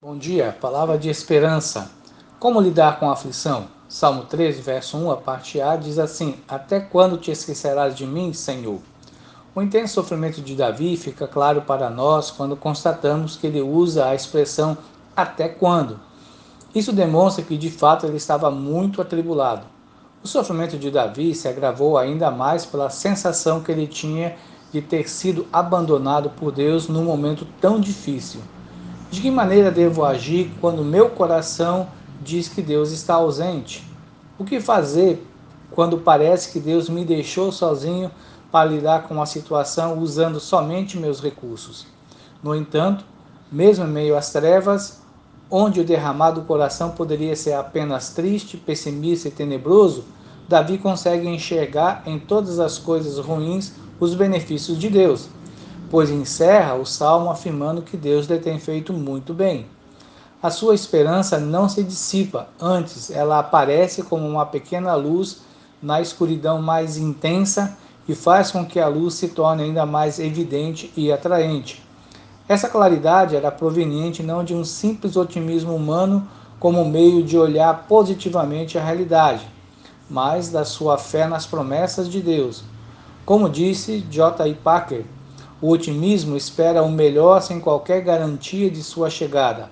Bom dia, palavra de esperança. Como lidar com a aflição? Salmo 13, verso 1, a parte A, diz assim: Até quando te esquecerás de mim, Senhor? O intenso sofrimento de Davi fica claro para nós quando constatamos que ele usa a expressão até quando. Isso demonstra que de fato ele estava muito atribulado. O sofrimento de Davi se agravou ainda mais pela sensação que ele tinha de ter sido abandonado por Deus num momento tão difícil. De que maneira devo agir quando meu coração diz que Deus está ausente? O que fazer quando parece que Deus me deixou sozinho para lidar com a situação usando somente meus recursos? No entanto, mesmo em meio às trevas, onde o derramado coração poderia ser apenas triste, pessimista e tenebroso, Davi consegue enxergar em todas as coisas ruins os benefícios de Deus pois encerra o salmo afirmando que Deus lhe tem feito muito bem. A sua esperança não se dissipa, antes ela aparece como uma pequena luz na escuridão mais intensa e faz com que a luz se torne ainda mais evidente e atraente. Essa claridade era proveniente não de um simples otimismo humano como meio de olhar positivamente a realidade, mas da sua fé nas promessas de Deus. Como disse J. I. Packer, o otimismo espera o melhor sem qualquer garantia de sua chegada,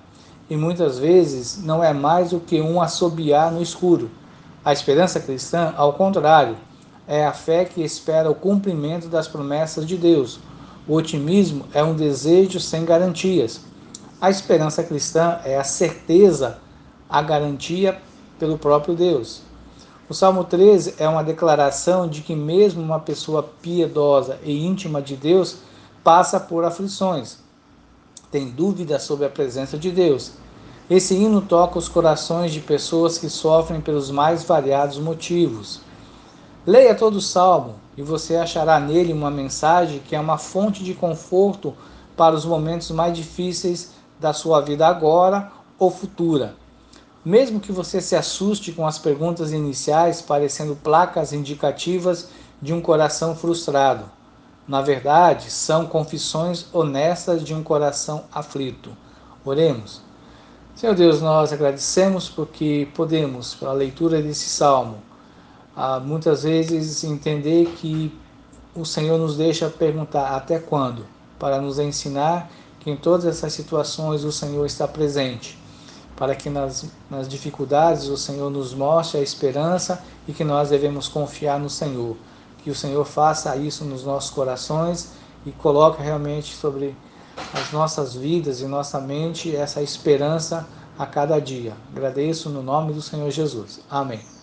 e muitas vezes não é mais do que um assobiar no escuro. A esperança cristã, ao contrário, é a fé que espera o cumprimento das promessas de Deus. O otimismo é um desejo sem garantias. A esperança cristã é a certeza, a garantia pelo próprio Deus. O Salmo 13 é uma declaração de que, mesmo uma pessoa piedosa e íntima de Deus, passa por aflições, tem dúvidas sobre a presença de Deus. Esse hino toca os corações de pessoas que sofrem pelos mais variados motivos. Leia todo o salmo e você achará nele uma mensagem que é uma fonte de conforto para os momentos mais difíceis da sua vida agora ou futura. Mesmo que você se assuste com as perguntas iniciais parecendo placas indicativas de um coração frustrado. Na verdade, são confissões honestas de um coração aflito. Oremos. Senhor Deus, nós agradecemos porque podemos, pela leitura desse salmo, muitas vezes entender que o Senhor nos deixa perguntar até quando, para nos ensinar que em todas essas situações o Senhor está presente, para que nas, nas dificuldades o Senhor nos mostre a esperança e que nós devemos confiar no Senhor que o Senhor faça isso nos nossos corações e coloque realmente sobre as nossas vidas e nossa mente essa esperança a cada dia. Agradeço no nome do Senhor Jesus. Amém.